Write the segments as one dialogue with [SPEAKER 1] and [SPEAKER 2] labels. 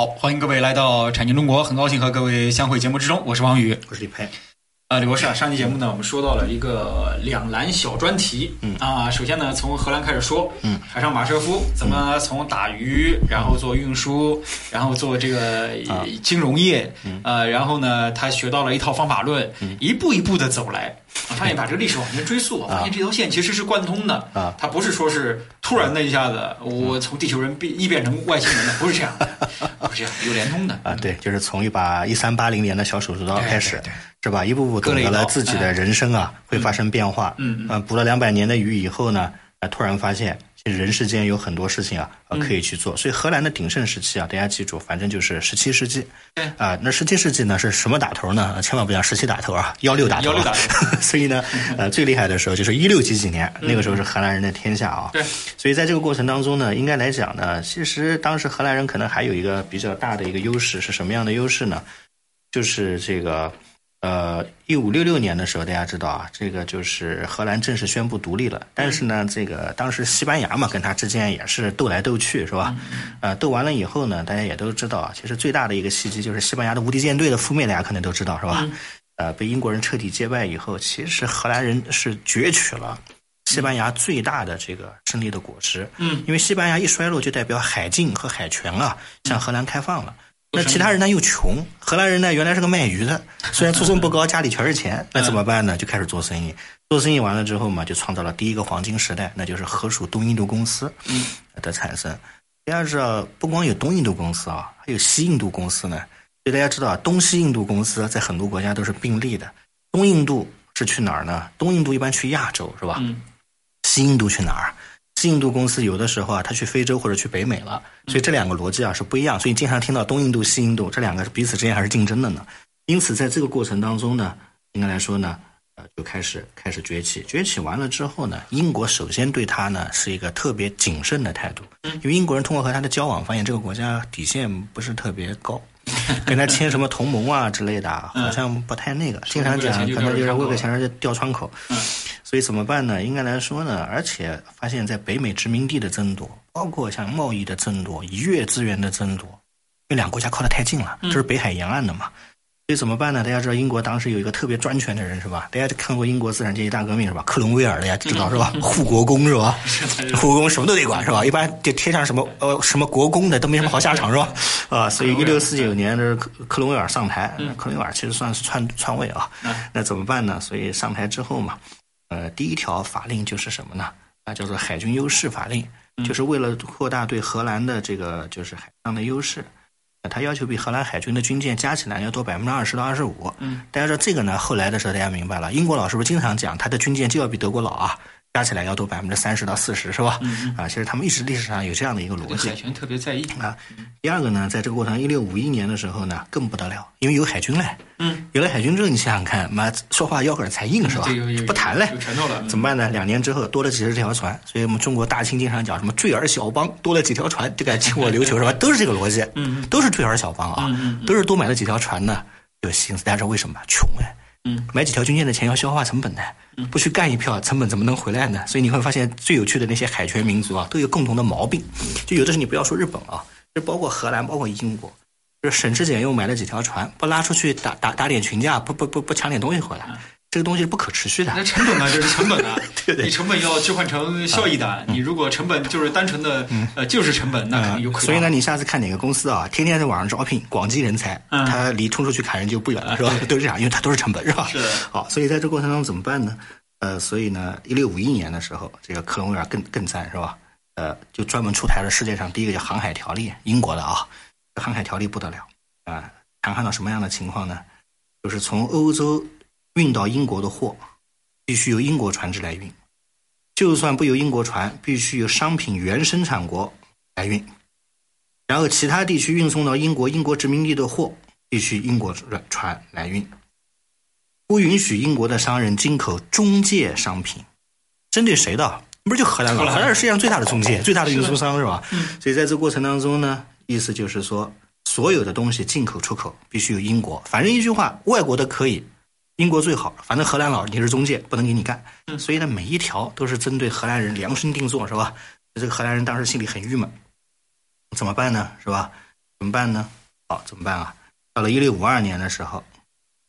[SPEAKER 1] 好，欢迎各位来到产经中国，很高兴和各位相会节目之中，我是王宇，
[SPEAKER 2] 我是李培。
[SPEAKER 1] 呃，李博士啊，上期节目呢，我们说到了一个两蓝小专题，
[SPEAKER 2] 嗯
[SPEAKER 1] 啊，首先呢，从荷兰开始说，
[SPEAKER 2] 嗯，
[SPEAKER 1] 海上马车夫怎么从打鱼，然后做运输，然后做这个
[SPEAKER 2] 啊
[SPEAKER 1] 金融业，
[SPEAKER 2] 嗯
[SPEAKER 1] 呃，然后呢，他学到了一套方法论，一步一步的走来，我发现把这个历史往前追溯，我发现这条线其实是贯通的，
[SPEAKER 2] 啊。
[SPEAKER 1] 它不是说是突然的一下子，我从地球人变异变成外星人的，不是这样的，不是这样，有连通的
[SPEAKER 2] 啊，对，就是从一把一三八零年的小手术刀开始是吧？一步步懂得了自己的人生啊会发生变化。
[SPEAKER 1] 嗯嗯。
[SPEAKER 2] 嗯，捕了两百年的鱼以后呢，啊，突然发现人世间有很多事情啊，呃，可以去做。所以荷兰的鼎盛时期啊，大家记住，反正就是十七世纪。
[SPEAKER 1] 对
[SPEAKER 2] 啊，那十七世纪呢是什么打头呢？呃千万不要十七打头啊，幺六打头啊。
[SPEAKER 1] 16打头
[SPEAKER 2] 所以呢，呃，最厉害的时候就是一六几几年，那个时候是荷兰人的天下啊。
[SPEAKER 1] 对。
[SPEAKER 2] 所以在这个过程当中呢，应该来讲呢，其实当时荷兰人可能还有一个比较大的一个优势是什么样的优势呢？就是这个，呃，一五六六年的时候，大家知道啊，这个就是荷兰正式宣布独立了。但是呢，这个当时西班牙嘛，跟他之间也是斗来斗去，是吧？呃，斗完了以后呢，大家也都知道啊，其实最大的一个契机就是西班牙的无敌舰队的覆灭，大家可能都知道，是吧？呃，被英国人彻底击败以后，其实荷兰人是攫取了。西班牙最大的这个胜利的果实，
[SPEAKER 1] 嗯，
[SPEAKER 2] 因为西班牙一衰落，就代表海禁和海权啊向荷兰开放了。
[SPEAKER 1] 嗯
[SPEAKER 2] 那其他人呢又穷，荷兰人呢原来是个卖鱼的，虽然出身不高，家里全是钱，那怎么办呢？就开始做生意。做生意完了之后嘛，就创造了第一个黄金时代，那就是河属东印度公司的产生。大家知道，不光有东印度公司啊，还有西印度公司呢。所以大家知道，东西印度公司在很多国家都是并立的。东印度是去哪儿呢？东印度一般去亚洲，是吧？
[SPEAKER 1] 嗯
[SPEAKER 2] 西印度去哪儿？西印度公司有的时候啊，他去非洲或者去北美了，所以这两个逻辑啊是不一样。所以经常听到东印度、西印度这两个彼此之间还是竞争的呢。因此，在这个过程当中呢，应该来说呢，呃，就开始开始崛起。崛起完了之后呢，英国首先对他呢是一个特别谨慎的态度，因为英国人通过和他的交往，发现这个国家底线不是特别高。跟他签什么同盟啊之类的啊，好像不太那个。经常讲，可能就是为了钱就掉窗口。所以怎么办呢？应该来说呢，而且发现，在北美殖民地的争夺，包括像贸易的争夺、渔业资源的争夺，因为两个国家靠得太近了，这是北海沿岸的嘛。所以怎么办呢？大家知道英国当时有一个特别专权的人是吧？大家看过英国资产阶级大革命是吧？克伦威尔大家知道是吧？护国公是吧？护国公什么都得管是吧？一般就贴上什么呃什么国公的都没什么好下场是吧？啊，所以一六四九年的克克伦威尔上台，克伦威尔其实算是篡篡位啊。那怎么办呢？所以上台之后嘛，呃，第一条法令就是什么呢？啊，叫做海军优势法令，就是为了扩大对荷兰的这个就是海上的优势。他要求比荷兰海军的军舰加起来要多百分之二十到二十五。
[SPEAKER 1] 嗯，
[SPEAKER 2] 大家说这个呢，后来的时候大家明白了，英国佬是不是经常讲他的军舰就要比德国佬啊加起来要多百分之三十到四十，是吧？
[SPEAKER 1] 嗯
[SPEAKER 2] 啊，其实他们一直历史上有这样的一个逻辑
[SPEAKER 1] 对海。权特别在意。
[SPEAKER 2] 啊，第二个呢，在这个过程，一六五一年的时候呢，更不得了，因为有海军嘞。
[SPEAKER 1] 嗯，
[SPEAKER 2] 有了海军之后，你想想看，妈说话腰杆才硬是吧？不谈嘞
[SPEAKER 1] 有拳头了嗯
[SPEAKER 2] 怎么办呢？两年之后多了几十条船，所以我们中国大清经常讲什么坠儿小邦，多了几条船就敢侵我琉球是吧？都是这个逻辑，
[SPEAKER 1] 嗯，
[SPEAKER 2] 都是坠儿小邦啊，
[SPEAKER 1] 嗯
[SPEAKER 2] 都是多买了几条船呢，有心思。但是为什么？穷哎。
[SPEAKER 1] 嗯，
[SPEAKER 2] 买几条军舰的钱要消化成本的，不去干一票，成本怎么能回来呢？所以你会发现，最有趣的那些海权民族啊，都有共同的毛病。就有的时候你不要说日本啊，就包括荷兰，包括英国，就是省吃俭用买了几条船，不拉出去打打打点群架，不不不不抢点东西回来，这个东西是不可持续的。
[SPEAKER 1] 那成本啊，这是成本啊，
[SPEAKER 2] 对对
[SPEAKER 1] 你成本要置换成效益的。你如果成本就是单纯的呃就是成本，那肯定就亏。
[SPEAKER 2] 所以呢，你下次看哪个公司啊，天天在网上招聘广积人才，
[SPEAKER 1] 嗯
[SPEAKER 2] 他离冲出去砍人就不远了，是吧？都是这样，因为它都是成本，是吧？
[SPEAKER 1] 是的
[SPEAKER 2] 好，所以在这过程当中怎么办呢？呃，所以呢，一六五一年的时候，这个克伦威尔更更赞，是吧？呃，就专门出台了世界上第一个叫航海条例，英国的啊，航海条例不得了啊，谈判到什么样的情况呢？就是从欧洲运到英国的货，必须由英国船只来运，就算不由英国船，必须由商品原生产国来运。然后其他地区运送到英国英国殖民地的货，必须英国船来运。不允许英国的商人进口中介商品，针对谁的？不是就荷兰吗？荷兰是世界上最大的中介、最大的运输商，是吧？所以在这过程当中呢，意思就是说，所有的东西进口出口必须由英国。反正一句话，外国的可以，英国最好。反正荷兰佬你是中介，不能给你干。所以呢，每一条都是针对荷兰人量身定做，是吧？这个荷兰人当时心里很郁闷，怎么办呢？是吧？怎么办呢？好，怎么办啊？到了一六五二年的时候，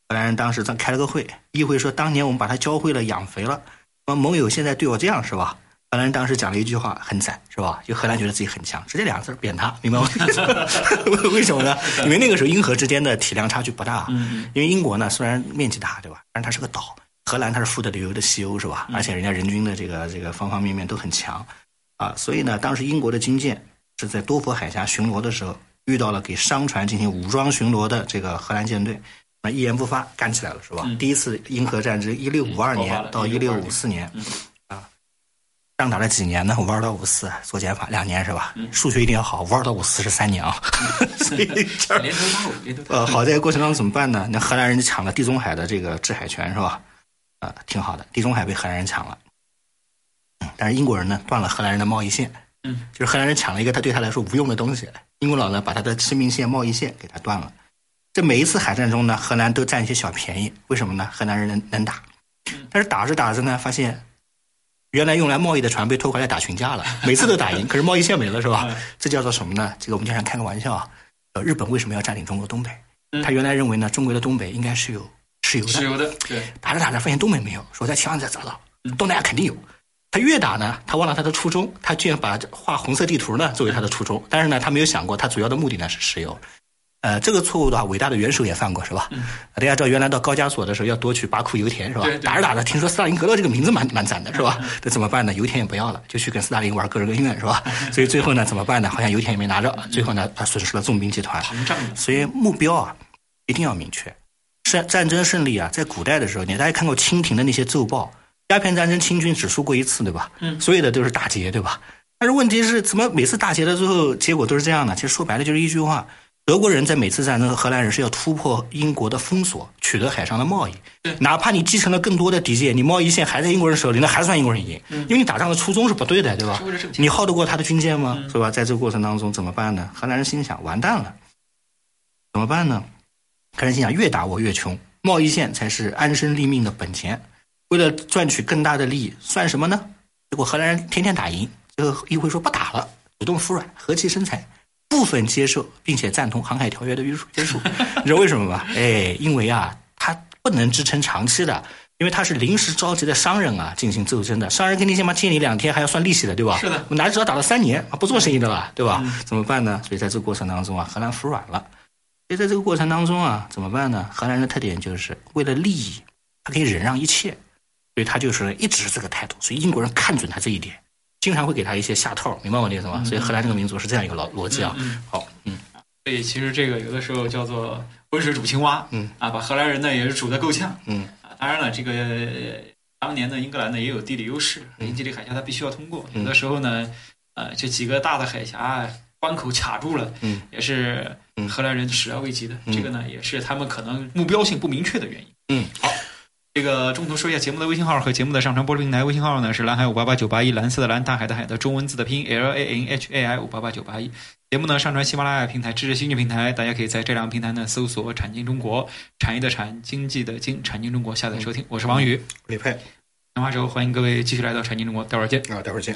[SPEAKER 2] 荷兰人当时在开了个会，议会说，当年我们把他教会了、养肥了，那么盟友现在对我这样，是吧？荷兰人当时讲了一句话，很惨，是吧？就荷兰觉得自己很强，直接两个字儿贬他，明白吗？为什么呢？因为那个时候英荷之间的体量差距不大，因为英国呢虽然面积大，对吧？但是它是个岛，荷兰它是富得流油的西欧，是吧？而且人家人均的这个这个方方面面都很强，啊，所以呢，当时英国的军舰是在多佛海峡巡逻的时候，遇到了给商船进行武装巡逻的这个荷兰舰队，那一言不发干起来了，是吧？第一次英荷战争，一六五二年到一六五四年，啊，仗打了几年呢？五二到五四做减法两年是吧？数学一定要好，五二到五四是三年啊，所以这儿
[SPEAKER 1] 连头大五，连头大
[SPEAKER 2] 呃，好在过程当中怎么办呢？那荷兰人就抢了地中海的这个制海权是吧？呃，挺好的，地中海被荷兰人抢了，嗯，但是英国人呢断了荷兰人的贸易线，
[SPEAKER 1] 嗯，
[SPEAKER 2] 就是荷兰人抢了一个他对他来说无用的东西，英国佬呢把他的生命线、贸易线给他断了。这每一次海战中呢，荷兰都占一些小便宜，为什么呢？荷兰人能能打，但是打着打着呢，发现原来用来贸易的船被拖回来打群架了，每次都打赢，可是贸易线没了，是吧？这叫做什么呢？这个我们经常开个玩笑啊，呃，日本为什么要占领中国东北？他原来认为呢，中国的东北应该是有石油的，
[SPEAKER 1] 石油的，对，
[SPEAKER 2] 打着打着发现东北没有，说在千万再找找，东南亚肯定有。他越打呢，他忘了他的初衷，他居然把画红色地图呢作为他的初衷，但是呢，他没有想过他主要的目的呢是石油。呃，这个错误的话，伟大的元首也犯过，是吧？大家知道，原来到高加索的时候要夺取巴库油田，是吧
[SPEAKER 1] 对？对
[SPEAKER 2] 打着打着，听说斯大林格勒这个名字蛮蛮赞的，是吧？那怎么办呢？油田也不要了，就去跟斯大林玩个人恩怨，是吧？所以最后呢，怎么办呢？好像油田也没拿着，最后呢，他损失了重兵集团。
[SPEAKER 1] 膨胀，
[SPEAKER 2] 所以目标啊，一定要明确。战战争胜利啊，在古代的时候，你大家看过清廷的那些奏报，鸦片战争清军只输过一次，对吧？
[SPEAKER 1] 嗯
[SPEAKER 2] 所有的都是大劫，对吧？但是问题是，怎么每次大劫的最后，结果都是这样呢？其实说白了就是一句话：德国人在每次战争和荷兰人是要突破英国的封锁，取得海上的贸易。哪怕你继承了更多的敌舰，你贸易线还在英国人手里，那还算英国人赢，因为你打仗的初衷是不对的，对吧你耗得过他的军舰吗？是吧？在这个过程当中怎么办呢？荷兰人心想：完蛋了，怎么办呢？荷兰人心想：越打我越穷，贸易线才是安身立命的本钱。为了赚取更大的利益，算什么呢？结果荷兰人天天打赢，最后议会说不打了，主动服软，和气生财，部分接受，并且赞同航海条约的约束约束。你知道为什么吗？哎，因为啊，他不能支撑长期的。因为他是临时召集的商人啊，进行斗争的。商人跟你先嘛借你两天，还要算利息的，对吧？
[SPEAKER 1] 是的
[SPEAKER 2] 我哪知道打了三年啊，不做生意的了，对吧？怎么办呢？所以在这个过程当中啊，荷兰服软了。所以在这个过程当中啊，怎么办呢？荷兰人的特点就是为了利益，他可以忍让一切，所以他就是一直是这个态度。所以英国人看准他这一点，经常会给他一些下套，明白我的意思吗？所以荷兰这个民族是这样一个逻逻辑啊。好，嗯，
[SPEAKER 1] 所以其实这个有的时候叫做温水煮青蛙，
[SPEAKER 2] 嗯。
[SPEAKER 1] 啊，把荷兰人呢也是煮得够呛，
[SPEAKER 2] 嗯。
[SPEAKER 1] 啊，当然了，这个呃当年的英格兰呢也有地理优势，
[SPEAKER 2] 嗯。
[SPEAKER 1] 英吉利海峡它必须要通过，有的时候呢，呃，这几个大的海峡关口卡住了，
[SPEAKER 2] 嗯，
[SPEAKER 1] 也是
[SPEAKER 2] 嗯。
[SPEAKER 1] 荷兰人始料未及的，
[SPEAKER 2] 嗯。
[SPEAKER 1] 这个呢也是他们可能目标性不明确的原因。
[SPEAKER 2] 嗯，
[SPEAKER 1] 好。这个中途说一下节目的微信号和节目的上传播出平台，微信号呢是蓝海五八八九八一，蓝色的蓝，大海的海的中文字的拼音 L A N H A I 五八八九八一。节目呢上传喜马拉雅平台、知识星球平台，大家可以在这两个平台呢搜索“产经中国”，产业的产，经济的经，产经中国下载收听。我是王宇，
[SPEAKER 2] 李佩
[SPEAKER 1] 讲话之后欢迎各位继续来到产经中国，待会儿见。
[SPEAKER 2] 啊，待会儿见。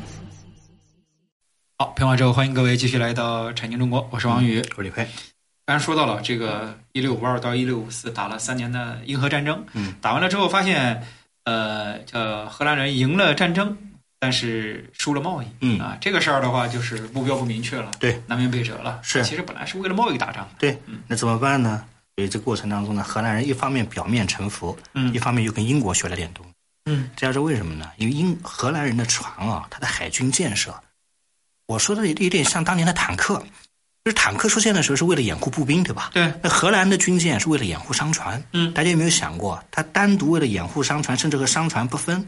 [SPEAKER 1] 好，评完之后，欢迎各位继续来到产经中国，我是王宇。
[SPEAKER 2] 我是李佩，
[SPEAKER 1] 刚才说到了这个一六五二到一六五四打了三年的英荷战争，
[SPEAKER 2] 嗯，
[SPEAKER 1] 打完了之后发现，呃，叫荷兰人赢了战争，但是输了贸易，
[SPEAKER 2] 嗯
[SPEAKER 1] 啊，这个事儿的话就是目标不明确了，
[SPEAKER 2] 对，
[SPEAKER 1] 南辕北辙了。
[SPEAKER 2] 是
[SPEAKER 1] 其实本来是为了贸易打仗的，
[SPEAKER 2] 对，那怎么办呢？所以这过程当中呢，荷兰人一方面表面臣服，
[SPEAKER 1] 嗯
[SPEAKER 2] 一方面又跟英国学了点东西。
[SPEAKER 1] 嗯，
[SPEAKER 2] 这要是为什么呢？因为英荷兰人的船啊，它的海军建设，我说的有点像当年的坦克，就是坦克出现的时候是为了掩护步兵，对吧？
[SPEAKER 1] 对，
[SPEAKER 2] 那荷兰的军舰是为了掩护商船，
[SPEAKER 1] 嗯
[SPEAKER 2] 大家有没有想过，它单独为了掩护商船，甚至和商船不分，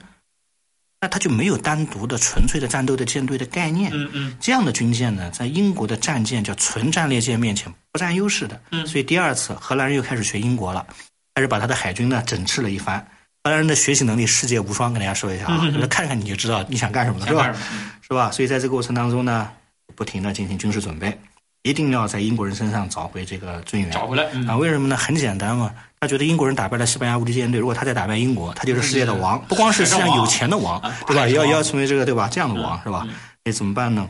[SPEAKER 2] 那它就没有单独的纯粹的战斗的舰队的概念。
[SPEAKER 1] 嗯嗯
[SPEAKER 2] 这样的军舰呢，在英国的战舰叫纯战列舰面前不占优势的。
[SPEAKER 1] 嗯
[SPEAKER 2] 所以第二次荷兰人又开始学英国了，开始把他的海军呢整治了一番。荷兰人的学习能力世界无双，跟大家说一下啊，
[SPEAKER 1] 嗯嗯嗯
[SPEAKER 2] 看看你就知道你想干什么了，是吧是吧？所以在这个过程当中呢，不停的进行军事准备，一定要在英国人身上找回这个尊严。
[SPEAKER 1] 找回来，嗯
[SPEAKER 2] 啊，为什么呢？很简单嘛，他觉得英国人打败了西班牙无敌舰队，如果他再打败英国，他就是世界的王，不光是世界上有钱的王，对吧？也要也要成为这个对吧？这样的王是吧？那怎么办呢？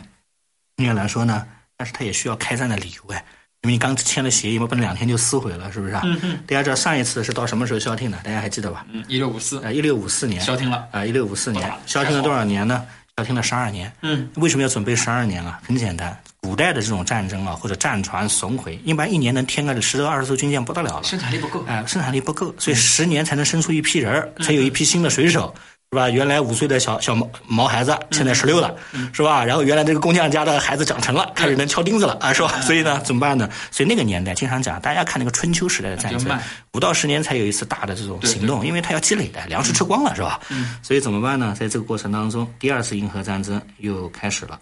[SPEAKER 2] 应该来说呢，但是他也需要开战的理由哎，因为你刚签了协议嘛，不能两天就撕毁了，是不是啊？
[SPEAKER 1] 嗯嗯
[SPEAKER 2] 大家知道上一次是到什么时候消停的？大家还记得吧？
[SPEAKER 1] 嗯，一六五四
[SPEAKER 2] 呃，一六五四年，
[SPEAKER 1] 消停了，
[SPEAKER 2] 啊，一六五四年消停了多少年呢？消停了十二年。
[SPEAKER 1] 嗯
[SPEAKER 2] 为什么要准备十二年啊？很简单，古代的这种战争啊，或者战船损毁，一般一年能添个十多二十艘军舰不得了了。
[SPEAKER 1] 生产力不够，
[SPEAKER 2] 哎、生产力不够，所以十年才能生出一批人儿，才有一批新的水手，是吧？原来五岁的小小毛毛孩子，现在十六了，是吧？然后原来这个工匠家的孩子长成了，开始能敲钉子了啊，是吧？所以呢，怎么办呢？所以那个年代经常讲，大家看那个春秋时代的战争五到十年才有一次大的这种行动，因为它要积累的，粮食吃光了，是吧？所以怎么办呢？在这个过程当中，第二次英荷战争又开始了。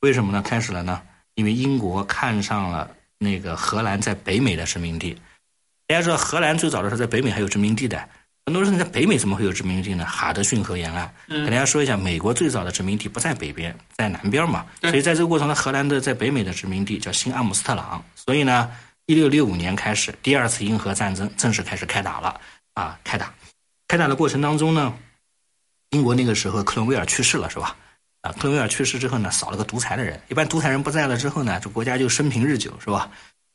[SPEAKER 2] 为什么呢？开始了呢？因为英国看上了那个荷兰在北美的殖民地。大家知道，荷兰最早的时候在北美还有殖民地的。很多人说在北美怎么会有殖民地呢？哈德逊河沿岸。跟大家说一下，美国最早的殖民地不在北边，在南边嘛。所以在这个过程中，荷兰的在北美的殖民地叫新阿姆斯特朗。所以呢，一六六五年开始，第二次英荷战争正式开始开打了啊！开打，开打的过程当中呢，英国那个时候克伦威尔去世了，是吧？啊，克伦威尔去世之后呢，少了个独裁的人。一般独裁人不在了之后呢，这国家就生平日久，是吧？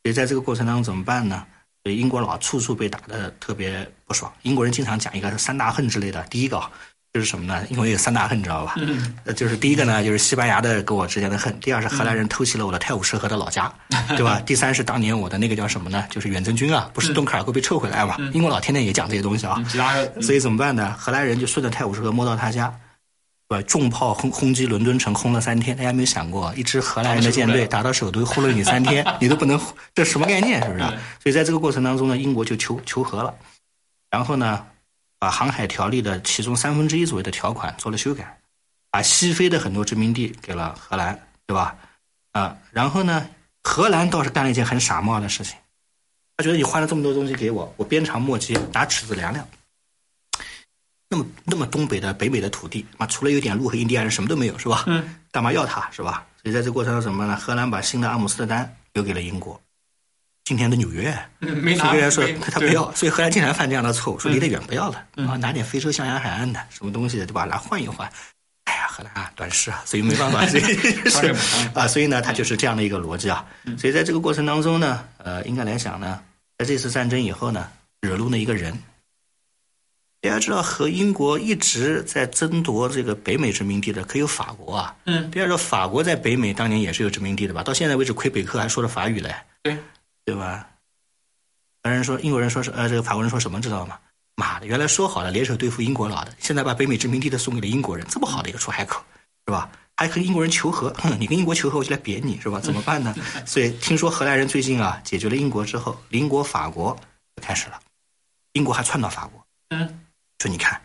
[SPEAKER 2] 所以在这个过程当中怎么办呢？所以英国佬处处被打得特别不爽。英国人经常讲一个三大恨之类的，第一个啊就是什么呢？因为有三大恨，你知道吧？
[SPEAKER 1] 嗯
[SPEAKER 2] 呃，就是第一个呢，就是西班牙的跟我之间的恨；第二是荷兰人偷袭了我的泰晤士河的老家，对吧？第三是当年我的那个叫什么呢？就是远征军啊，不是敦刻尔克被撤回来嘛？英国佬天天也讲这些东西啊。
[SPEAKER 1] 嗯其他
[SPEAKER 2] 所以怎么办呢？荷兰人就顺着泰晤士河摸到他家，对吧？重炮轰轰击伦敦城，轰了三天。大家有没有想过，一支荷兰人的舰队打到首都，轰了你三天，你都不能，这什么概念？是不是啊？所以在这个过程当中呢，英国就求求和了，然后呢，把航海条例的其中三分之一左右的条款做了修改，把西非的很多殖民地给了荷兰，对吧？啊，然后呢，荷兰倒是干了一件很傻帽的事情，他觉得你换了这么多东西给我，我鞭长莫及，拿尺子量量。那么那么东北的北美的土地，啊除了有点鹿和印第安人，什么都没有，是吧？
[SPEAKER 1] 嗯，
[SPEAKER 2] 干嘛要它，是吧？所以在这个过程中什么呢？荷兰把新的阿姆斯特丹留给了英国，今天的纽约。
[SPEAKER 1] 嗯没拿，
[SPEAKER 2] 所以人说他他不要，所以荷兰经常犯这样的错误，说离得远不要了，啊，拿点非洲象牙海岸的什么东西，对吧？来换一换。哎呀，荷兰啊，短视啊，所以没办法，所以 是啊，所以呢，他就是这样的一个逻辑啊。所以在这个过程当中呢，呃，应该来讲呢，在这次战争以后呢，惹怒了一个人。大家知道，和英国一直在争夺这个北美殖民地的，可有法国啊。
[SPEAKER 1] 嗯，
[SPEAKER 2] 第二个，法国在北美当年也是有殖民地的吧？到现在为止，魁北克还说着法语嘞。
[SPEAKER 1] 对，
[SPEAKER 2] 对吧？荷兰人说，英国人说是呃，这个法国人说什么知道吗？妈的，原来说好了联手对付英国佬的，现在把北美殖民地都送给了英国人，这么好的一个出海口，是吧？还和英国人求和，哼，你跟英国求和，我就来扁你，是吧？怎么办呢？所以听说荷兰人最近啊解决了英国之后，邻国法国就开始了，英国还窜到法国，
[SPEAKER 1] 嗯，
[SPEAKER 2] 说你看，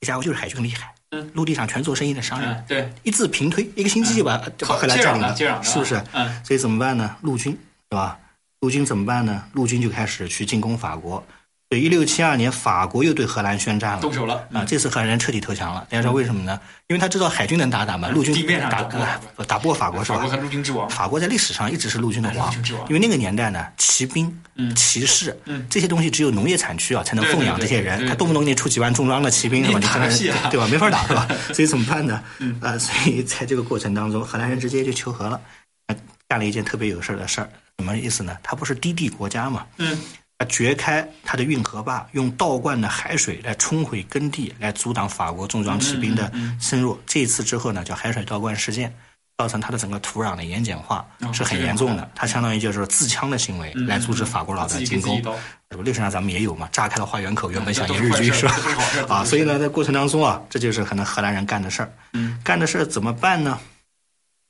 [SPEAKER 2] 这家伙就是海军厉害，
[SPEAKER 1] 嗯，
[SPEAKER 2] 陆地上全做生意的商人，
[SPEAKER 1] 嗯，对，
[SPEAKER 2] 一字平推，一个星期就把就把
[SPEAKER 1] 好
[SPEAKER 2] 荷兰占领了，是不是？
[SPEAKER 1] 嗯，
[SPEAKER 2] 所以怎么办呢？陆军对吧？陆军怎么办呢？陆军就开始去进攻法国。所以一六七二年，法国又对荷兰宣战了，
[SPEAKER 1] 动手了
[SPEAKER 2] 啊！这次荷兰人彻底投降了。大家知道为什么呢？因为他知道海军能打打嘛，陆军
[SPEAKER 1] 地面上
[SPEAKER 2] 打
[SPEAKER 1] 打不过
[SPEAKER 2] 呃打不过法国是吧
[SPEAKER 1] 法国？和陆军之王，
[SPEAKER 2] 法国在历史上一直是陆军的王因为那个年代呢，骑兵、骑士
[SPEAKER 1] 嗯
[SPEAKER 2] 这些东西只有农业产区啊才能奉养这些人，
[SPEAKER 1] 对对对对
[SPEAKER 2] 他动不动给你出几万重装的骑兵是吧？
[SPEAKER 1] 你打
[SPEAKER 2] 你真的
[SPEAKER 1] 个屁啊
[SPEAKER 2] 对吧？没法打是吧？所以怎么办呢？啊，所以在这个过程当中，荷兰人直接就求和了，呃干了一件特别有事儿的事儿，什么意思呢？他不是低地国家嘛，
[SPEAKER 1] 嗯，
[SPEAKER 2] 他掘开他的运河坝，用倒灌的海水来冲毁耕地，来阻挡法国重装骑兵的
[SPEAKER 1] 嗯
[SPEAKER 2] 深入。这一次之后呢，叫海水倒灌事件，造成它的整个土壤的盐碱化
[SPEAKER 1] 哦
[SPEAKER 2] 是很严重的。它相当于就是自戕的行为
[SPEAKER 1] 嗯
[SPEAKER 2] 来阻止法国佬的进攻历史上咱们也有嘛，炸开了花园口，原本想引日军是吧？啊，所以呢，在过程当中啊，这就是可能荷兰人干的事儿。
[SPEAKER 1] 嗯
[SPEAKER 2] 干的事儿怎么办呢？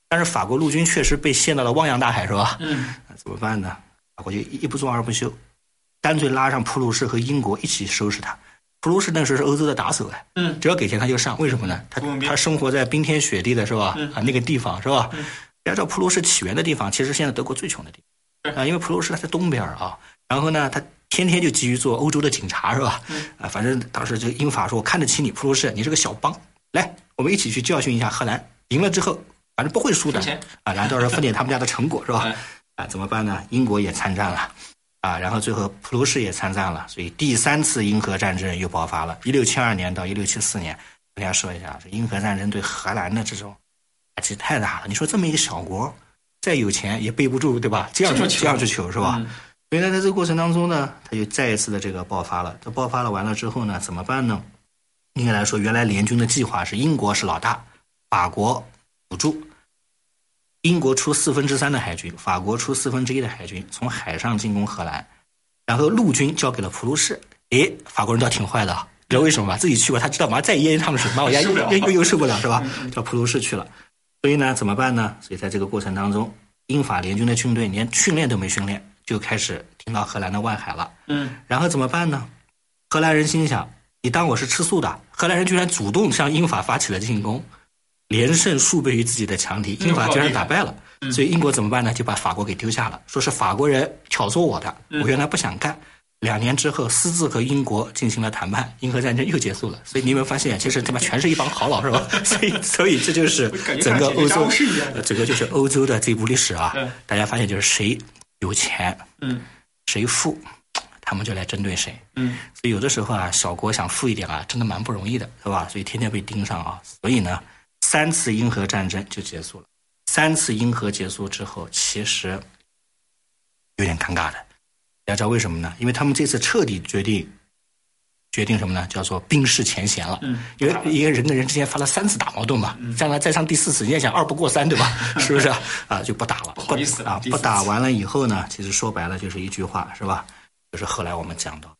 [SPEAKER 2] 但是法国陆军确实被陷到了汪洋大海，是吧？
[SPEAKER 1] 嗯，
[SPEAKER 2] 怎么办呢？法国就一一不做二不休，干脆拉上普鲁士和英国一起收拾他。普鲁士那时候是欧洲的打手哎，
[SPEAKER 1] 嗯
[SPEAKER 2] 只要给钱他就上，为什么呢？他他生活在冰天雪地的是吧？
[SPEAKER 1] 嗯
[SPEAKER 2] 啊，那个地方是吧？
[SPEAKER 1] 嗯
[SPEAKER 2] 大家知道普鲁士起源的地方，其实现在德国最穷的地方啊，因为普鲁士它在东边儿啊，然后呢，他天天就急于做欧洲的警察是吧？
[SPEAKER 1] 嗯
[SPEAKER 2] 啊，反正当时就英法说，我看得起你普鲁士，你是个小邦，来，我们一起去教训一下荷兰，赢了之后，反正不会输的啊，然后到时候分点他们家的成果是吧？
[SPEAKER 1] 哎
[SPEAKER 2] 啊，怎么办呢？英国也参战了，啊，然后最后普鲁士也参战了，所以第三次英荷战争又爆发了。一六七二年到一六七四年，跟大家说一下，这英荷战争对荷兰的这种打击太大了。你说这么一个小国，再有钱也背不住，对吧？这样去这样去求是吧？
[SPEAKER 1] 嗯
[SPEAKER 2] 所以呢，在这个过程当中呢，他就再一次的这个爆发了。这爆发了完了之后呢，怎么办呢？应该来说，原来联军的计划是英国是老大，法国辅助，英国出四分之三的海军，法国出四分之一的海军，从海上进攻荷兰，然后陆军交给了普鲁士。诶，法国人倒挺坏的你，知道为什么吗？自己去过，他知道马上再淹他们水，把我压
[SPEAKER 1] 受不了
[SPEAKER 2] 又又又受不了是吧？叫普鲁士去了。所以呢，怎么办呢？所以在这个过程当中，英法联军的军队连训练都没训练，就开始听到荷兰的外海了。
[SPEAKER 1] 嗯，
[SPEAKER 2] 然后怎么办呢？荷兰人心想：你当我是吃素的？荷兰人居然主动向英法发起了进攻，连胜数倍于自己的强敌，英法居然打败了。所以英国怎么办呢？就把法国给丢下了，说是法国人挑唆我的，我原来不想干。两年之后，私自和英国进行了谈判，英荷战争又结束了。所以你有没有发现，其实他妈全是一帮好佬，是吧？所以，所以这就是整个欧洲整个就是欧洲的这部历史啊
[SPEAKER 1] 嗯。
[SPEAKER 2] 大家发现，就是谁有钱，
[SPEAKER 1] 嗯
[SPEAKER 2] 谁富，他们就来针对谁。
[SPEAKER 1] 嗯
[SPEAKER 2] 所以有的时候啊，小国想富一点啊，真的蛮不容易的，是吧？所以天天被盯上啊。所以呢，三次英荷战争就结束了。三次英荷结束之后，其实有点尴尬的。大家知道为什么呢？因为他们这次彻底决定决定什么呢？叫做冰释前嫌了。
[SPEAKER 1] 嗯，
[SPEAKER 2] 因为因为人跟人之间发了三次大矛盾嘛，将来再上第四次，人家想二不过三，对吧？是不是啊？啊，就不打了，
[SPEAKER 1] 不好意思
[SPEAKER 2] 啊，不打完了以后呢，其实说白了就是一句话，是吧？就是后来我们讲到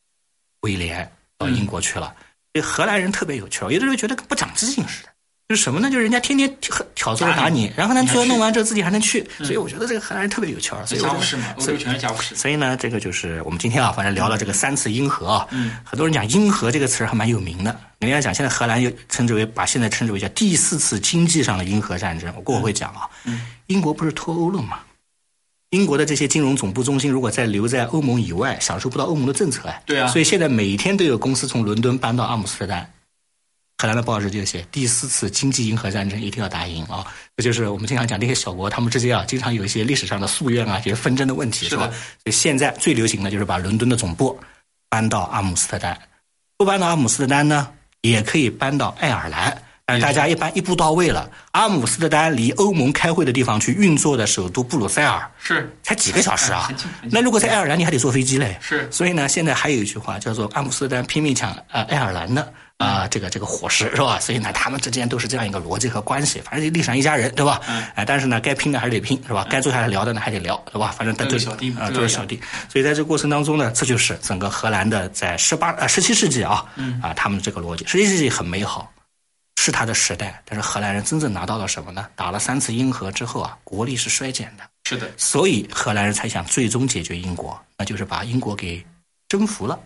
[SPEAKER 2] 威廉到英国去了，这荷兰人特别有趣儿，有的时候觉得跟不长记性似的。就是什么呢？就是人家天天挑挑唆着打你，然后呢，最后弄完之后自己还能去，所以我觉得这个荷兰人特别有趣儿。所以我觉得
[SPEAKER 1] 家务事嘛，欧洲全是家务事。
[SPEAKER 2] 所以呢，这个就是我们今天啊，反正聊了这个三次英荷啊，
[SPEAKER 1] 嗯，
[SPEAKER 2] 很多人讲英荷这个词儿还蛮有名的。人家讲现在荷兰又称之为把现在称之为叫第四次经济上的英荷战争。我过会会讲啊，
[SPEAKER 1] 嗯，
[SPEAKER 2] 英国不是脱欧了吗？英国的这些金融总部中心如果再留在欧盟以外，享受不到欧盟的政策哎。
[SPEAKER 1] 对啊
[SPEAKER 2] 所以现在每天都有公司从伦敦搬到阿姆斯特丹。荷兰的报纸就写第四次经济银河战争一定要打赢啊！这就是我们经常讲这些小国他们之间啊，经常有一些历史上的夙愿啊，这些纷争的问题，
[SPEAKER 1] 是
[SPEAKER 2] 吧？所以现在最流行的就是把伦敦的总部搬到阿姆斯特丹，不搬到阿姆斯特丹呢，也可以搬到爱尔兰。但是大家一般一步到位了，阿姆斯特丹离欧盟开会的地方去运作的首都布鲁塞尔
[SPEAKER 1] 是
[SPEAKER 2] 才几个小时啊 那如果在爱尔兰，你还得坐飞机嘞。
[SPEAKER 1] 是
[SPEAKER 2] 所以呢，现在还有一句话叫做阿姆斯特丹拼命抢啊、爱尔兰的啊、这个这个伙食是吧？所以呢，他们之间都是这样一个逻辑和关系，反正历史上一家人对吧？
[SPEAKER 1] 嗯
[SPEAKER 2] 哎，但是呢，该拼的还是得拼是吧？该坐下来聊的呢还得聊对吧？反正都
[SPEAKER 1] 都是小弟嘛
[SPEAKER 2] 啊，都是小弟。所以在这个过程当中呢，这就是整个荷兰的在十八呃十七世纪啊，
[SPEAKER 1] 嗯
[SPEAKER 2] 啊他们这个逻辑，十七世纪很美好。是他的时代，但是荷兰人真正拿到了什么呢？打了三次英荷之后啊，国力是衰减的。
[SPEAKER 1] 是的，
[SPEAKER 2] 所以荷兰人才想最终解决英国，那就是把英国给征服了，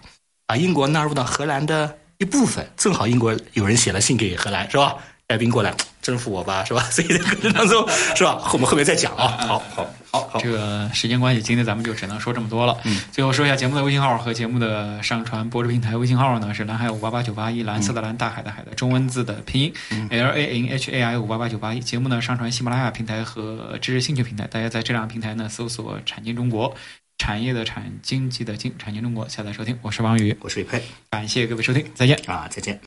[SPEAKER 2] 把英国纳入到荷兰的一部分，正好英国有人写了信给荷兰，是吧？带兵过来征服我吧，是吧？所以在过程当中，是吧？我们后面再讲啊。好好好好，
[SPEAKER 1] 这个时间关系，今天咱们就只能说这么多了。
[SPEAKER 2] 嗯，
[SPEAKER 1] 最后说一下节目的微信号和节目的上传播出平台。微信号呢是蓝海五八八九八一，蓝色的蓝，大海的海的中文字的拼音 L A N H A I 五八八九八一。节目呢上传喜马拉雅平台和知识兴趣平台，大家在这两个平台呢搜索“产经中国”，产业的产，经济的经，产经中国下载收听。我是王宇，
[SPEAKER 2] 我是李佩
[SPEAKER 1] 感谢各位收听，再见。
[SPEAKER 2] 啊，再见。